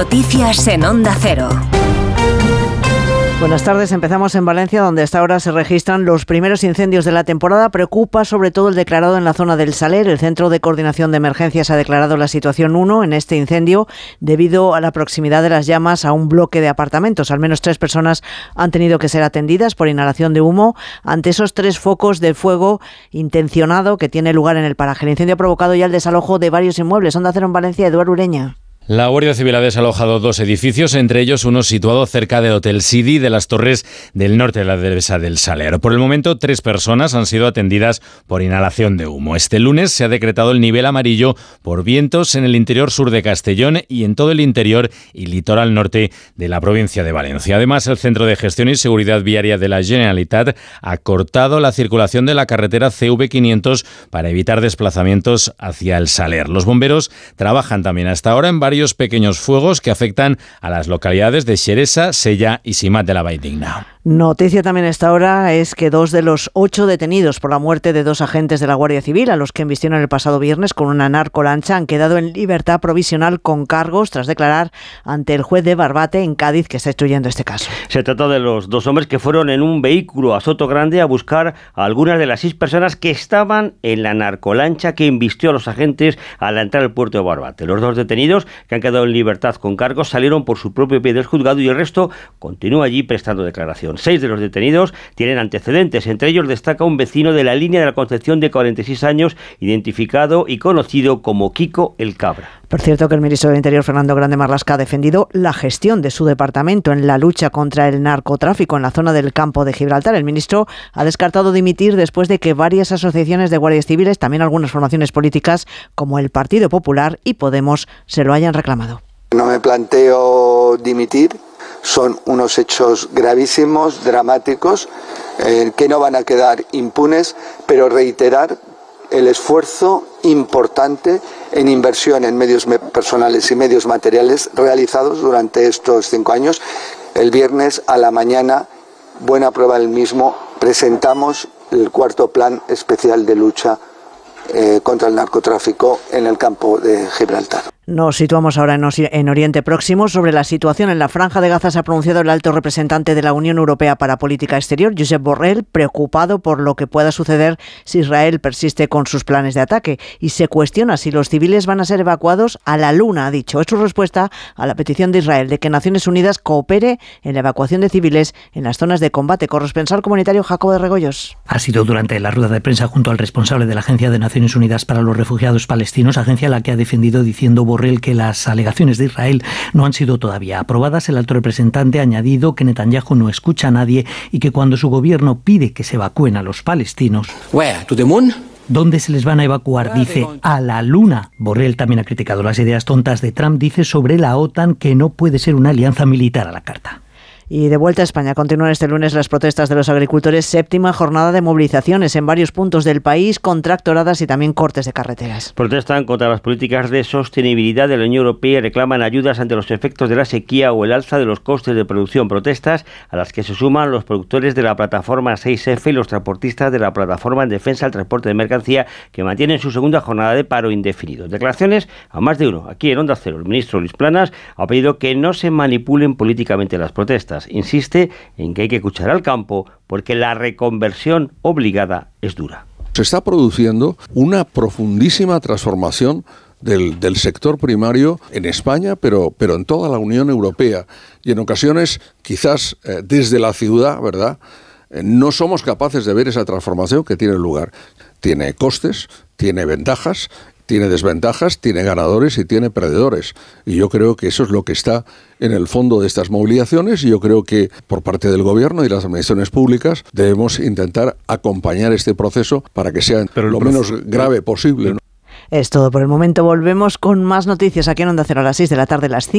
Noticias en Onda Cero. Buenas tardes, empezamos en Valencia, donde hasta ahora se registran los primeros incendios de la temporada. Preocupa sobre todo el declarado en la zona del Saler. El Centro de Coordinación de Emergencias ha declarado la situación 1 en este incendio debido a la proximidad de las llamas a un bloque de apartamentos. Al menos tres personas han tenido que ser atendidas por inhalación de humo ante esos tres focos de fuego intencionado que tiene lugar en el paraje. El incendio ha provocado ya el desalojo de varios inmuebles. Onda Cero en Valencia, Eduardo Ureña. La Guardia Civil ha desalojado dos edificios, entre ellos uno situado cerca del Hotel City de las Torres del norte de la Devesa del Salero. Por el momento, tres personas han sido atendidas por inhalación de humo. Este lunes se ha decretado el nivel amarillo por vientos en el interior sur de Castellón y en todo el interior y litoral norte de la provincia de Valencia. Además, el Centro de Gestión y Seguridad Viaria de la Generalitat ha cortado la circulación de la carretera CV500 para evitar desplazamientos hacia el Saler. Los bomberos trabajan también hasta ahora en varios pequeños fuegos que afectan a las localidades de Xeresa, Sella y Simat de la Valldigna. Noticia también esta ahora es que dos de los ocho detenidos por la muerte de dos agentes de la Guardia Civil, a los que embistieron el pasado viernes con una narcolancha, han quedado en libertad provisional con cargos tras declarar ante el juez de Barbate en Cádiz que está instruyendo este caso. Se trata de los dos hombres que fueron en un vehículo a Soto Grande a buscar a algunas de las seis personas que estaban en la narcolancha que embistió a los agentes al entrar al puerto de Barbate. Los dos detenidos, que han quedado en libertad con cargos, salieron por su propio pie del juzgado y el resto continúa allí prestando declaración. Seis de los detenidos tienen antecedentes. Entre ellos destaca un vecino de la línea de la Concepción de 46 años, identificado y conocido como Kiko el Cabra. Por cierto, que el ministro del Interior, Fernando Grande Marlasca, ha defendido la gestión de su departamento en la lucha contra el narcotráfico en la zona del campo de Gibraltar. El ministro ha descartado dimitir después de que varias asociaciones de guardias civiles, también algunas formaciones políticas como el Partido Popular y Podemos, se lo hayan reclamado. No me planteo dimitir son unos hechos gravísimos, dramáticos, eh, que no van a quedar impunes, pero reiterar el esfuerzo importante en inversión en medios personales y medios materiales realizados durante estos cinco años. El viernes a la mañana, buena prueba del mismo, presentamos el cuarto plan especial de lucha eh, contra el narcotráfico en el campo de Gibraltar. Nos situamos ahora en, Oriente Próximo. Sobre la situación en la Franja de Gaza se ha pronunciado el alto representante de la Unión Europea para Política Exterior, Josep Borrell, preocupado por lo que pueda suceder si Israel persiste con sus planes de ataque y se cuestiona si los civiles van a ser evacuados a la Luna, ha dicho. Es su respuesta a la petición de Israel de que Naciones Unidas coopere en la evacuación de civiles en las zonas de combate. Corresponsal comunitario Jacobo de Regoyos. Ha sido durante la rueda de prensa junto al responsable de la Agencia de Naciones Unidas para los Refugiados Palestinos, agencia la que ha defendido diciendo Borrell el que las alegaciones de Israel no han sido todavía aprobadas, el alto representante ha añadido que Netanyahu no escucha a nadie y que cuando su gobierno pide que se evacúen a los palestinos, ¿Dónde se les van a evacuar? Dice, a la luna. Borrell también ha criticado las ideas tontas de Trump. Dice sobre la OTAN que no puede ser una alianza militar a la carta. Y de vuelta a España, continúan este lunes las protestas de los agricultores, séptima jornada de movilizaciones en varios puntos del país, con tractoradas y también cortes de carreteras. Protestan contra las políticas de sostenibilidad de la Unión Europea y reclaman ayudas ante los efectos de la sequía o el alza de los costes de producción. Protestas a las que se suman los productores de la plataforma 6F y los transportistas de la plataforma en defensa del transporte de mercancía que mantienen su segunda jornada de paro indefinido. Declaraciones a más de uno. Aquí en Onda Cero, el ministro Luis Planas ha pedido que no se manipulen políticamente las protestas insiste en que hay que escuchar al campo porque la reconversión obligada es dura. Se está produciendo una profundísima transformación del, sector primario en España, pero, pero en toda la Unión Europea. Y en ocasiones, quizás eh, desde la ciudad, ¿verdad? Eh, no somos capaces de ver esa transformación que tiene lugar. Tiene costes, tiene ventajas tiene desventajas, tiene ganadores y tiene perdedores. Y yo creo que eso es lo que está en el fondo de estas movilizaciones y yo creo que por parte del gobierno y las administraciones públicas debemos intentar acompañar este proceso para que sea lo menos grave posible. Es todo por el momento. Volvemos con más noticias aquí en Onda Cero a las 6 de la tarde, las 5.